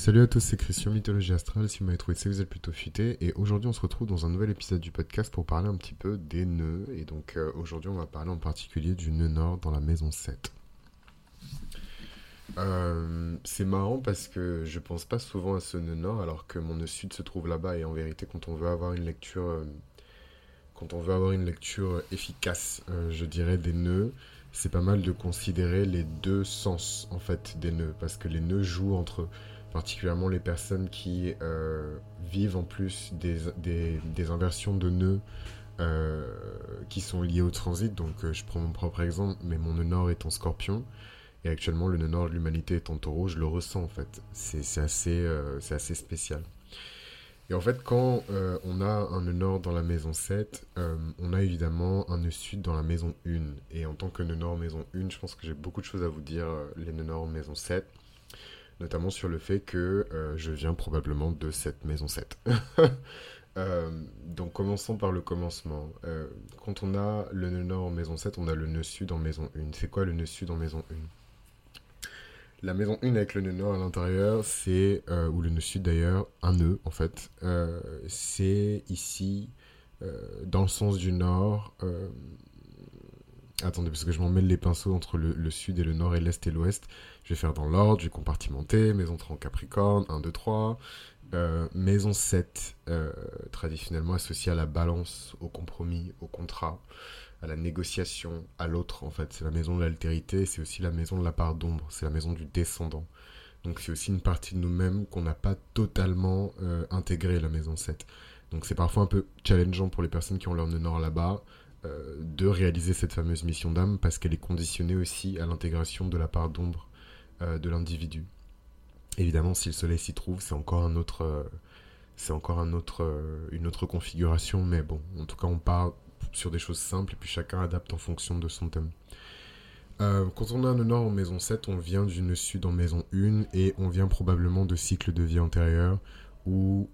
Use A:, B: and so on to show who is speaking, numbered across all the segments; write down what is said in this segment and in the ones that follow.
A: Salut à tous, c'est Christian Mythologie Astrale. Si vous m'avez trouvé, c'est que vous êtes plutôt futé. Et aujourd'hui, on se retrouve dans un nouvel épisode du podcast pour parler un petit peu des nœuds. Et donc, euh, aujourd'hui, on va parler en particulier du nœud nord dans la maison 7. Euh, c'est marrant parce que je pense pas souvent à ce nœud nord alors que mon nœud sud se trouve là-bas. Et en vérité, quand on veut avoir une lecture, euh, quand on veut avoir une lecture efficace, je dirais, des nœuds, c'est pas mal de considérer les deux sens en fait des nœuds parce que les nœuds jouent entre particulièrement les personnes qui euh, vivent en plus des, des, inversions de nœuds euh, qui sont liées au transit. Donc euh, je prends mon propre exemple, mais mon nœud nord est en scorpion. Et actuellement, le nœud nord de l'humanité est en taureau, je le ressens en fait. C'est assez, assez spécial. Et en fait, quand on a un nœud nord dans la maison 7, on a évidemment un nœud sud dans la maison 1. Et en tant que nœud nord maison 1, je pense que j'ai beaucoup de choses à vous dire, les nœuds nord maison 7 notamment sur le fait que euh, je viens probablement de cette maison 7. Euh, donc commençons par le commencement. Euh, quand on a le nœud nord en maison 7, on a le nœud sud en maison 1. C'est quoi le nœud sud en maison 1 La maison 1 avec le nœud nord à l'intérieur, c'est, ou le nœud sud d'ailleurs, un nœud en fait. c'est ici, dans le sens du nord, Attendez, parce que je m'en mêle les pinceaux entre le, sud et le nord et l'est et l'ouest. Je vais faire dans l'ordre, je vais compartimenter, maison 3 en Capricorne, 1, 2, 3. maison 7, euh, traditionnellement associée à la balance, au compromis, au contrat, à la négociation, à l'autre en fait. C'est la maison de l'altérité, c'est aussi la maison de la part d'ombre, c'est la maison du descendant. Donc c'est aussi une partie de nous-mêmes qu'on n'a pas totalement euh, intégrée, la maison 7. Donc c'est parfois un peu challengeant pour les personnes qui ont leur nœud nord là-bas, euh, de réaliser cette fameuse mission d'âme parce qu'elle est conditionnée aussi à l'intégration de la part d'ombre euh, de l'individu. Évidemment, si le soleil s'y trouve, c'est encore un autre, euh, c'est encore un autre, une autre configuration, mais bon, en tout cas, on part sur des choses simples et puis chacun adapte en fonction de son thème. quand on a un nord en maison 7, on vient d'une sud en maison 1 et on vient probablement de cycles de vie antérieurs où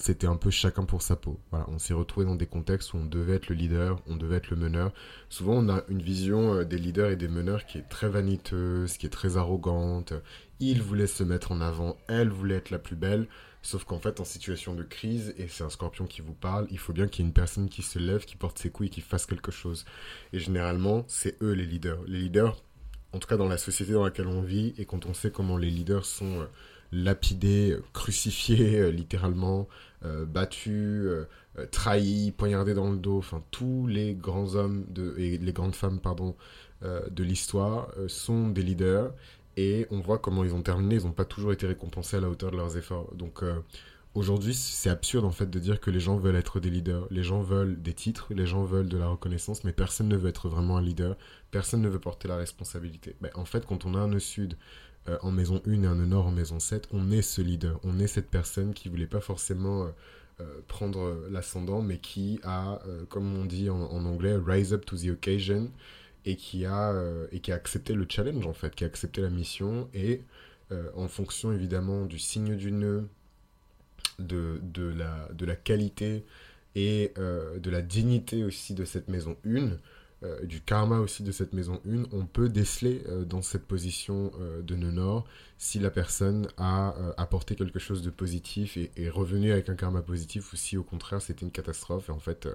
A: c'était un peu chacun pour sa peau. Voilà, on s'est retrouvé dans des contextes où on devait être le leader, on devait être le meneur. Souvent, on a une vision euh, des leaders et des meneurs qui est très vaniteuse, qui est très arrogante. Il voulait se mettre en avant, elle voulait être la plus belle. Sauf qu'en fait, en situation de crise, et c'est un scorpion qui vous parle, il faut bien qu'il y ait une personne qui se lève, qui porte ses couilles, qui fasse quelque chose. Et généralement, c'est eux les leaders. Les leaders, en tout cas dans la société dans laquelle on vit, et quand on sait comment les leaders sont euh, crucifiés euh, littéralement, euh, battus, euh, trahis, poignardés dans le dos, enfin tous les grands hommes de, et les grandes femmes pardon, de l'histoire sont des leaders et on voit comment ils ont terminé, ils n'ont pas toujours été récompensés à la hauteur de leurs efforts. Donc aujourd'hui, c'est absurde en fait de dire que les gens veulent être des leaders. Les gens veulent des titres, les gens veulent de la reconnaissance, mais personne ne veut être vraiment un leader, personne ne veut porter la responsabilité. Ben, en fait, quand on a un nœud sud euh, en maison 1 et un nord en maison 7, on est ce leader, on est cette personne qui voulait pas forcément euh, euh, prendre l'ascendant, mais qui a, comme on dit en, anglais, rise up to the occasion, et qui, a, et qui a accepté le challenge en fait, qui a accepté la mission, et en fonction évidemment du signe du nœud, de, de, la, de la qualité et de la dignité aussi de cette maison 1, euh, du karma aussi de cette maison 1, on peut déceler euh, dans cette position euh, de nœud nord si la personne a apporté quelque chose de positif et est revenue avec un karma positif ou si au contraire c'était une catastrophe et en fait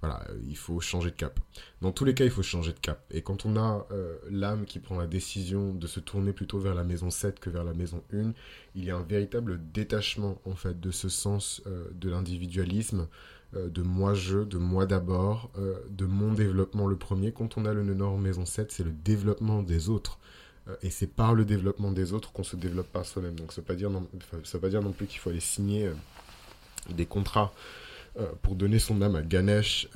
A: voilà il faut changer de cap. Dans tous les cas il faut changer de cap et quand on a l'âme qui prend la décision de se tourner plutôt vers la maison 7 que vers la maison 1, il y a un véritable détachement en fait de ce sens de l'individualisme euh, de moi-je, de moi d'abord, euh, de mon développement le premier. Quand on a le nœud nord maison 7, c'est le développement des autres. Euh, et c'est par le développement des autres qu'on se développe par soi-même. Donc ça ne veut, pas dire non plus qu'il faut aller signer des contrats pour donner son âme à Ganesh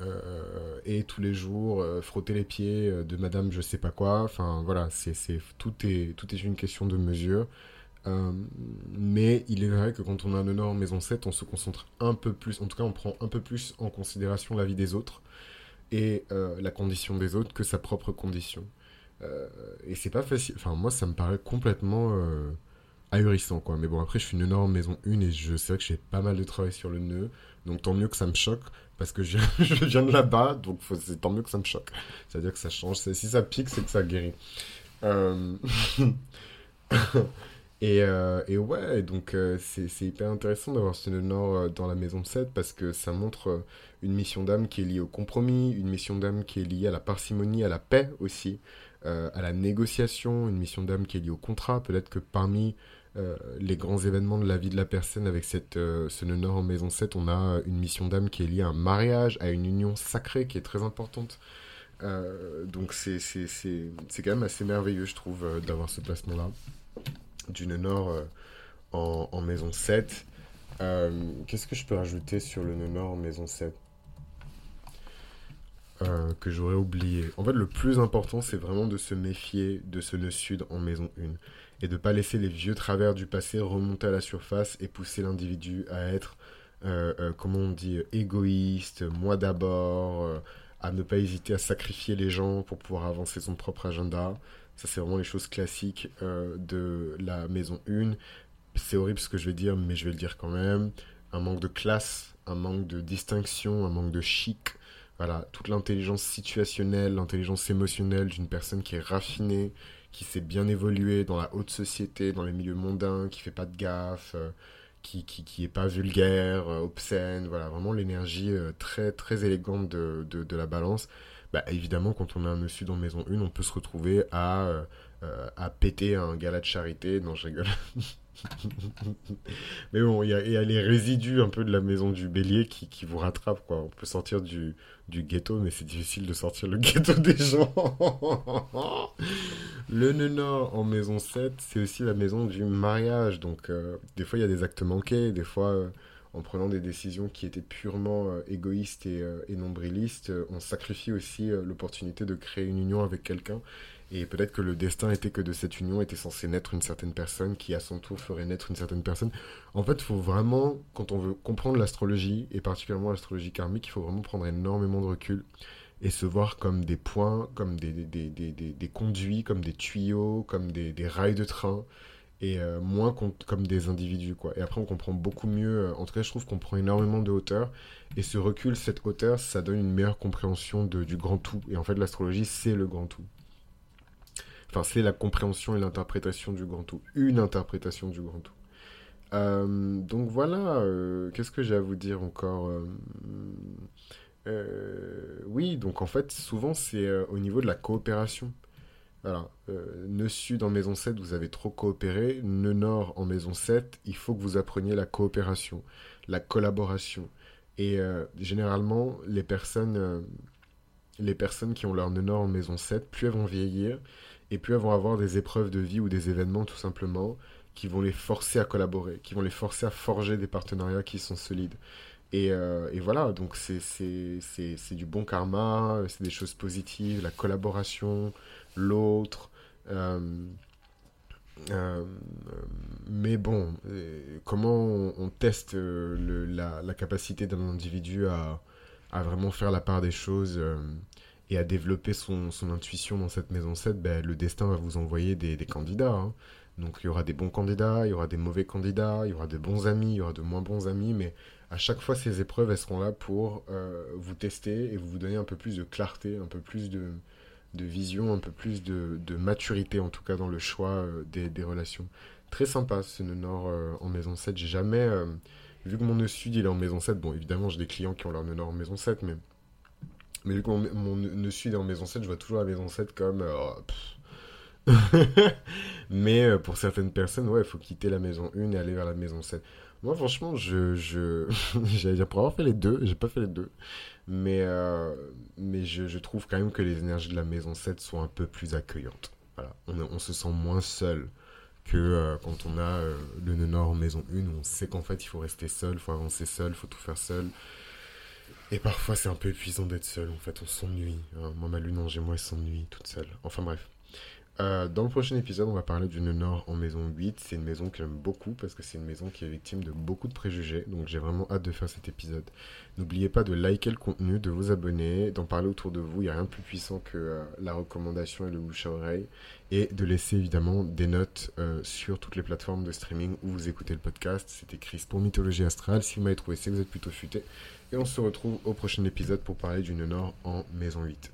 A: et tous les jours frotter les pieds de madame je sais pas quoi. Enfin voilà, c'est, tout, est, tout est une question de mesure. Euh, mais il est vrai que quand on a un nœud en maison 7, on se concentre un peu plus, en tout cas on prend un peu plus en considération la vie des autres et euh, la condition des autres que sa propre condition. Euh, et c'est pas facile, enfin moi ça me paraît complètement ahurissant quoi. Mais bon après je suis une en maison 1 et je sais que j'ai pas mal de travail sur le nœud, donc tant mieux que ça me choque parce que je, je viens de là-bas, donc c'est tant mieux que ça me choque. C'est-à-dire que ça change, si ça pique c'est que ça guérit. Et, euh, et ouais, donc euh, c'est hyper intéressant d'avoir ce nord euh, dans la maison 7 parce que ça montre une mission d'âme qui est liée au compromis, une mission d'âme qui est liée à la parcimonie, à la paix aussi, à la négociation, une mission d'âme qui est liée au contrat. Peut-être que parmi les grands événements de la vie de la personne avec cette, ce nœud nord en maison 7, on a une mission d'âme qui est liée à un mariage, à une union sacrée qui est très importante. Euh, donc c'est quand même assez merveilleux, je trouve, d'avoir ce placement-là du nœud nord euh, en, maison 7. Euh, Qu'est-ce que je peux rajouter sur le nord en maison 7 euh, que j'aurais oublié? En fait, le plus important, c'est vraiment de se méfier de ce nœud sud en maison 1 et de pas laisser les vieux travers du passé remonter à la surface et pousser l'individu à être, euh, comment on dit, égoïste, moi d'abord, à ne pas hésiter à sacrifier les gens pour pouvoir avancer son propre agenda. Ça, c'est vraiment les choses classiques euh, de la maison 1. C'est horrible ce que je vais dire, mais je vais le dire quand même. Un manque de classe, un manque de distinction, un manque de chic. Voilà, toute l'intelligence situationnelle, l'intelligence émotionnelle d'une personne qui est raffinée, qui s'est bien évolué dans la haute société, dans les milieux mondains, qui fait pas de gaffe, euh, qui, qui, qui est pas vulgaire, euh, obscène, voilà, vraiment l'énergie très, très élégante de, de la balance. Bah, évidemment, quand on a un monsieur dans Maison 1, on peut se retrouver à, euh, euh, à péter un gala de charité. Non, je rigole. Mais bon, il y a, les résidus un peu de la maison du bélier qui, qui vous rattrapent, quoi. On peut sortir du, du ghetto, mais c'est difficile de sortir le ghetto des gens. Le nœud en maison 7, c'est aussi la maison du mariage. Donc, euh, des fois, il y a des actes manqués. Des fois, en prenant des décisions qui étaient purement euh, égoïstes et, euh, nombrilistes, euh, on sacrifie aussi l'opportunité de créer une union avec quelqu'un. Et peut-être que le destin était que de cette union était censé naître une certaine personne qui, à son tour, ferait naître une certaine personne. En fait, il faut vraiment, quand on veut comprendre l'astrologie, et particulièrement l'astrologie karmique, il faut vraiment prendre énormément de recul et se voir comme des points, comme des, des, des, des, conduits, comme des tuyaux, comme des rails de train, et euh, moins com- comme des individus, quoi. Et après, on comprend beaucoup mieux, euh, en tout cas, je trouve qu'on prend énormément de hauteur, et ce recul, cette hauteur, ça donne une meilleure compréhension de, du grand tout. Et en fait, l'astrologie, c'est le grand tout. Enfin, c'est la compréhension et l'interprétation du grand tout. Une interprétation du grand tout. Euh, donc voilà, qu'est-ce que j'ai à vous dire encore Oui, donc en fait, souvent c'est au niveau de la coopération. Voilà, euh, nœud sud en maison 7, vous avez trop coopéré. Nœud nord en maison 7, il faut que vous appreniez la coopération, la collaboration. Et euh, généralement, les personnes, euh, les personnes qui ont leur nœud nord en maison 7, plus elles vont vieillir, et plus elles vont avoir des épreuves de vie ou des événements tout simplement qui vont les forcer à collaborer, qui vont les forcer à forger des partenariats qui sont solides. Et, euh, et voilà, donc c'est du bon karma, c'est des choses positives, la collaboration, l'autre. euh, euh, mais bon, euh, comment on, teste euh, la, capacité d'un individu à, à vraiment faire la part des choses euh, et à développer son, son intuition dans cette maison 7, ben, le destin va vous envoyer des, des candidats. hein. Donc il y aura des bons candidats, il y aura des mauvais candidats, il y aura de bons amis, il y aura de moins bons amis, mais à chaque fois ces épreuves, elles seront là pour euh, vous tester et vous donner un peu plus de clarté, un peu plus de, vision, un peu plus de, maturité en tout cas dans le choix euh, des, des relations. Très sympa ce nœud nord euh, en maison 7. J'ai jamais, vu que mon nœud sud il est en maison 7, bon évidemment j'ai des clients qui ont leur nœud nord en maison 7, mais, mais vu que mon, nœud sud est en maison 7, je vois toujours la maison 7 comme... mais euh, pour certaines personnes, ouais, il faut quitter la maison 1 et aller vers la maison 7. Moi franchement, je, je, j'allais dire pour avoir fait les deux, j'ai pas fait les deux. Mais, euh, mais je, trouve quand même que les énergies de la maison 7 sont un peu plus accueillantes. Voilà. On, se sent moins seul que euh, quand on a le nœud nord maison 1 où on sait qu'en fait il faut rester seul, il faut avancer seul, il faut tout faire seul. Et parfois c'est un peu épuisant d'être seul, en fait on s'ennuie. hein. Moi ma lune en gémeaux elle s'ennuie toute seule. Enfin bref. Euh, dans le prochain épisode, on va parler du nœud nord en maison 8. C'est une maison que j'aime beaucoup parce que c'est une maison qui est victime de beaucoup de préjugés. Donc j'ai vraiment hâte de faire cet épisode. N'oubliez pas de liker le contenu, de vous abonner, d'en parler autour de vous. Il n'y a rien de plus puissant que euh, la recommandation et le bouche à oreille. Et de laisser évidemment des notes euh, sur toutes les plateformes de streaming où vous écoutez le podcast. C'était Chris pour Mythologie Astrale. Si vous m'avez trouvé, c'est vous êtes plutôt futé. Et on se retrouve au prochain épisode pour parler du nœud nord en maison 8.